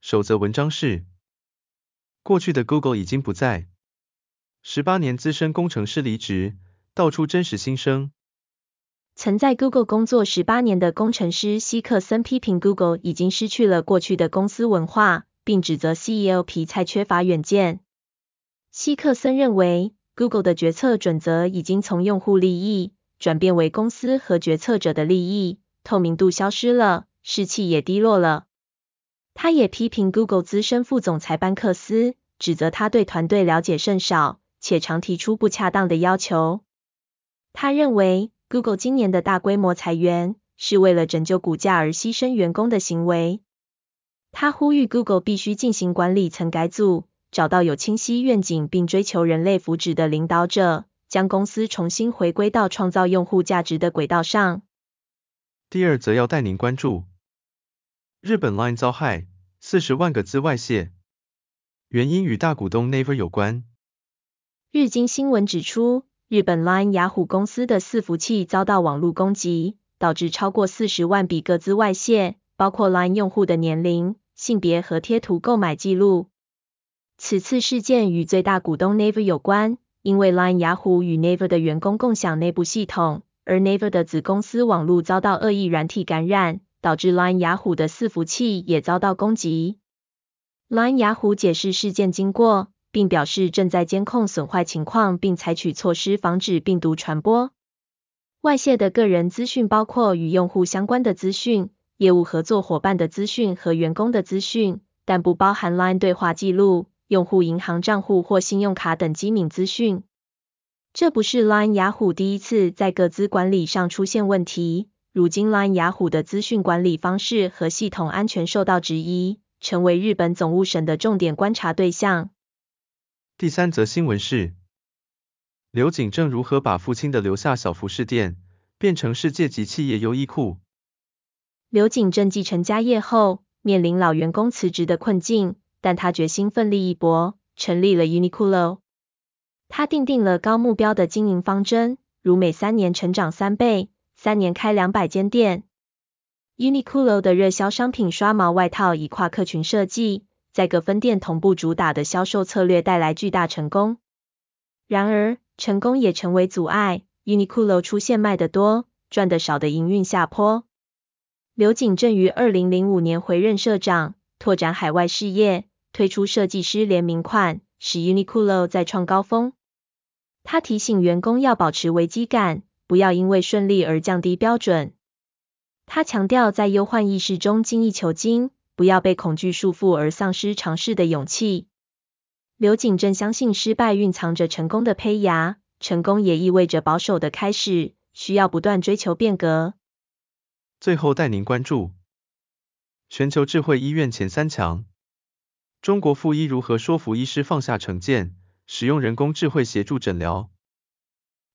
首则文章是：过去的 Google 已经不在，十八年资深工程师离职，道出真实心声。曾在 Google 工作十八年的工程师希克森批评 Google 已经失去了过去的公司文化，并指责 CEO 皮菜缺乏远见。希克森认为，Google 的决策准则已经从用户利益转变为公司和决策者的利益，透明度消失了，士气也低落了。他也批评 Google 资深副总裁班克斯，指责他对团队了解甚少，且常提出不恰当的要求。他认为，Google 今年的大规模裁员，是为了拯救股价而牺牲员工的行为。他呼吁 Google 必须进行管理层改组，找到有清晰愿景并追求人类福祉的领导者，将公司重新回归到创造用户价值的轨道上。第二则要带您关注。日本 Line 遭害，四十万个字外泄，原因与大股东 Naver 有关。日经新闻指出，日本 Line 雅虎公司的伺服器遭到网络攻击，导致超过四十万笔个资外泄，包括 Line 用户的年龄、性别和贴图购买记录。此次事件与最大股东 Naver 有关，因为 Line 雅虎与 Naver 的员工共享内部系统，而 Naver 的子公司网络遭到恶意软体感染。导致 Line 雅虎的伺服器也遭到攻击。Line 雅虎解释事件经过，并表示正在监控损坏情况，并采取措施防止病毒传播。外泄的个人资讯包括与用户相关的资讯、业务合作伙伴的资讯和员工的资讯，但不包含 Line 对话记录、用户银行账户或信用卡等机敏资讯。这不是 Line 雅虎第一次在各资管理上出现问题。如今，LINE 雅虎的资讯管理方式和系统安全受到质疑，成为日本总务省的重点观察对象。第三则新闻是，刘景正如何把父亲的留下小服饰店变成世界级企业优衣库？刘景正继承家业后，面临老员工辞职的困境，但他决心奋力一搏，成立了 Uniqlo。他定定了高目标的经营方针，如每三年成长三倍。三年开两百间店。Uniqlo 的热销商品刷毛外套以跨客群设计，在各分店同步主打的销售策略带来巨大成功。然而，成功也成为阻碍，Uniqlo 出现卖得多，赚得少的营运下坡。刘景正于二零零五年回任社长，拓展海外事业，推出设计师联名款，使 Uniqlo 再创高峰。他提醒员工要保持危机感。不要因为顺利而降低标准。他强调在忧患意识中精益求精，不要被恐惧束缚而丧失尝试的勇气。刘景正相信失败蕴藏着成功的胚芽，成功也意味着保守的开始，需要不断追求变革。最后带您关注全球智慧医院前三强，中国复医如何说服医师放下成见，使用人工智慧协助诊疗？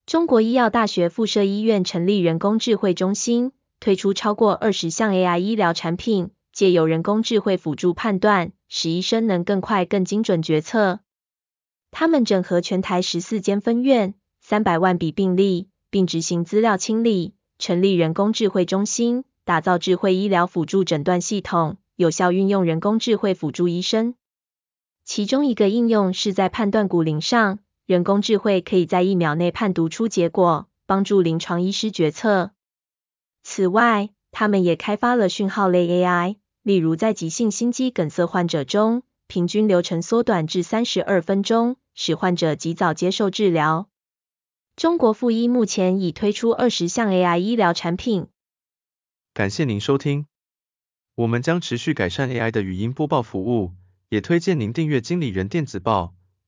中国医药大学附设医院成立人工智慧中心，推出超过二十项 AI 医疗产品，借由人工智慧辅助判断，使医生能更快、更精准决策。他们整合全台十四间分院、三百万笔病例，并执行资料清理，成立人工智慧中心，打造智慧医疗辅助诊断系统，有效运用人工智慧辅助医生。其中一个应用是在判断骨龄上。人工智慧可以在一秒内判读出结果，帮助临床医师决策。此外，他们也开发了讯号类 AI，例如在急性心肌梗塞患者中，平均流程缩短至三十二分钟，使患者及早接受治疗。中国复医目前已推出二十项 AI 医疗产品。感谢您收听，我们将持续改善 AI 的语音播报服务，也推荐您订阅经理人电子报。